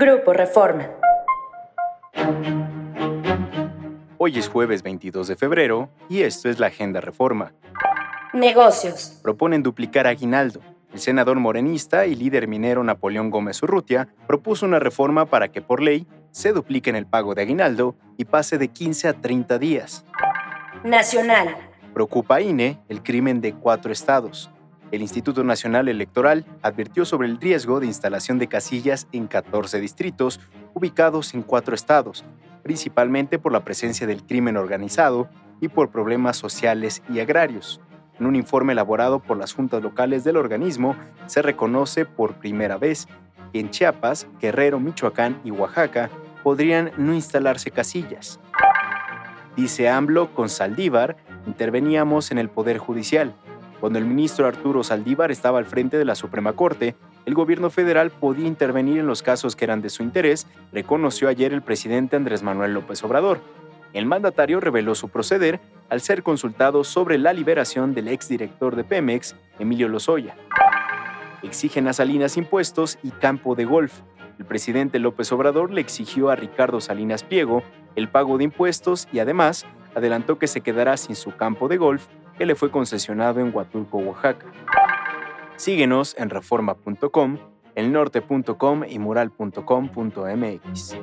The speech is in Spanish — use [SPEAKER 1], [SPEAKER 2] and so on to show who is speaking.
[SPEAKER 1] Grupo Reforma.
[SPEAKER 2] Hoy es jueves 22 de febrero y esto es la Agenda Reforma.
[SPEAKER 1] Negocios.
[SPEAKER 2] Proponen duplicar aguinaldo. El senador morenista y líder minero Napoleón Gómez Urrutia propuso una reforma para que por ley se dupliquen el pago de aguinaldo y pase de 15 a 30 días.
[SPEAKER 1] Nacional.
[SPEAKER 2] Preocupa a INE el crimen de cuatro estados. El Instituto Nacional Electoral advirtió sobre el riesgo de instalación de casillas en 14 distritos ubicados en cuatro estados, principalmente por la presencia del crimen organizado y por problemas sociales y agrarios. En un informe elaborado por las juntas locales del organismo, se reconoce por primera vez que en Chiapas, Guerrero, Michoacán y Oaxaca podrían no instalarse casillas. Dice AMLO con Saldívar, interveníamos en el Poder Judicial. Cuando el ministro Arturo Saldívar estaba al frente de la Suprema Corte, el gobierno federal podía intervenir en los casos que eran de su interés, reconoció ayer el presidente Andrés Manuel López Obrador. El mandatario reveló su proceder al ser consultado sobre la liberación del exdirector de Pemex, Emilio Lozoya. Exigen a Salinas impuestos y campo de golf. El presidente López Obrador le exigió a Ricardo Salinas Pliego el pago de impuestos y además adelantó que se quedará sin su campo de golf que le fue concesionado en Huatulco, Oaxaca. Síguenos en reforma.com, elnorte.com y mural.com.mx.